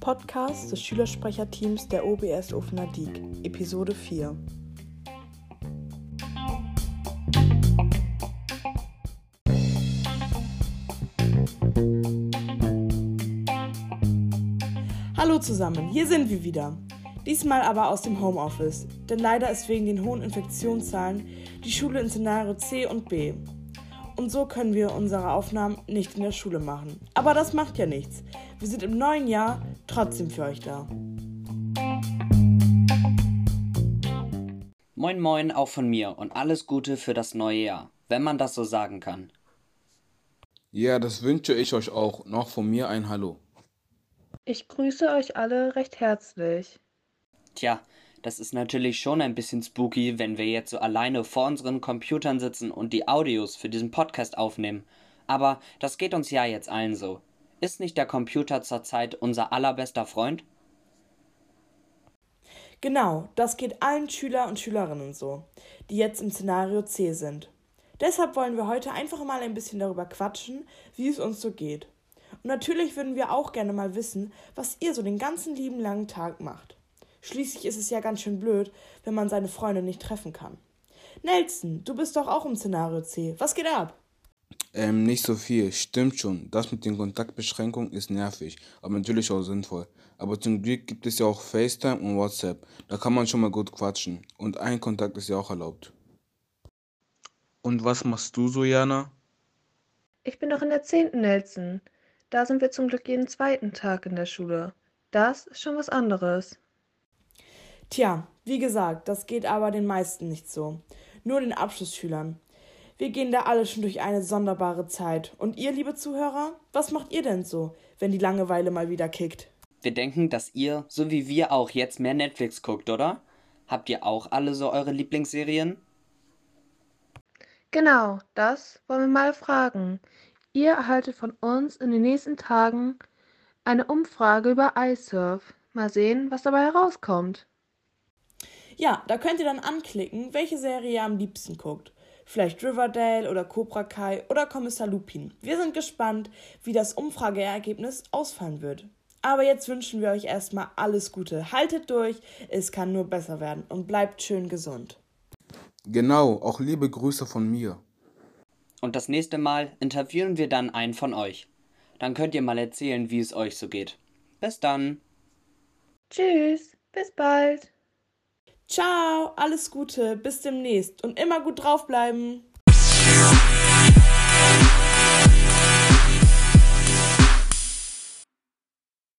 Podcast des Schülersprecherteams der OBS Offener Diek, Episode 4. Hallo zusammen, hier sind wir wieder. Diesmal aber aus dem Homeoffice, denn leider ist wegen den hohen Infektionszahlen die Schule in Szenario C und B. Und so können wir unsere Aufnahmen nicht in der Schule machen. Aber das macht ja nichts. Wir sind im neuen Jahr trotzdem für euch da. Moin moin auch von mir und alles Gute für das neue Jahr, wenn man das so sagen kann. Ja, das wünsche ich euch auch. Noch von mir ein Hallo. Ich grüße euch alle recht herzlich. Tja, das ist natürlich schon ein bisschen spooky, wenn wir jetzt so alleine vor unseren Computern sitzen und die Audios für diesen Podcast aufnehmen. Aber das geht uns ja jetzt allen so. Ist nicht der Computer zurzeit unser allerbester Freund? Genau, das geht allen Schüler und Schülerinnen so, die jetzt im Szenario C sind. Deshalb wollen wir heute einfach mal ein bisschen darüber quatschen, wie es uns so geht. Und natürlich würden wir auch gerne mal wissen, was ihr so den ganzen lieben langen Tag macht. Schließlich ist es ja ganz schön blöd, wenn man seine Freunde nicht treffen kann. Nelson, du bist doch auch im Szenario C. Was geht ab? Ähm, nicht so viel. Stimmt schon. Das mit den Kontaktbeschränkungen ist nervig, aber natürlich auch sinnvoll. Aber zum Glück gibt es ja auch FaceTime und WhatsApp. Da kann man schon mal gut quatschen. Und ein Kontakt ist ja auch erlaubt. Und was machst du so, Jana? Ich bin noch in der 10. Nelson. Da sind wir zum Glück jeden zweiten Tag in der Schule. Das ist schon was anderes. Tja, wie gesagt, das geht aber den meisten nicht so. Nur den Abschlussschülern. Wir gehen da alle schon durch eine sonderbare Zeit. Und ihr, liebe Zuhörer, was macht ihr denn so, wenn die Langeweile mal wieder kickt? Wir denken, dass ihr, so wie wir auch, jetzt mehr Netflix guckt, oder? Habt ihr auch alle so eure Lieblingsserien? Genau, das wollen wir mal fragen. Ihr erhaltet von uns in den nächsten Tagen eine Umfrage über iSurf. Mal sehen, was dabei herauskommt. Ja, da könnt ihr dann anklicken, welche Serie ihr am liebsten guckt. Vielleicht Riverdale oder Cobra Kai oder Kommissar Lupin. Wir sind gespannt, wie das Umfrageergebnis ausfallen wird. Aber jetzt wünschen wir euch erstmal alles Gute. Haltet durch, es kann nur besser werden und bleibt schön gesund. Genau, auch liebe Grüße von mir. Und das nächste Mal interviewen wir dann einen von euch. Dann könnt ihr mal erzählen, wie es euch so geht. Bis dann. Tschüss, bis bald. Ciao, alles Gute, bis demnächst und immer gut draufbleiben.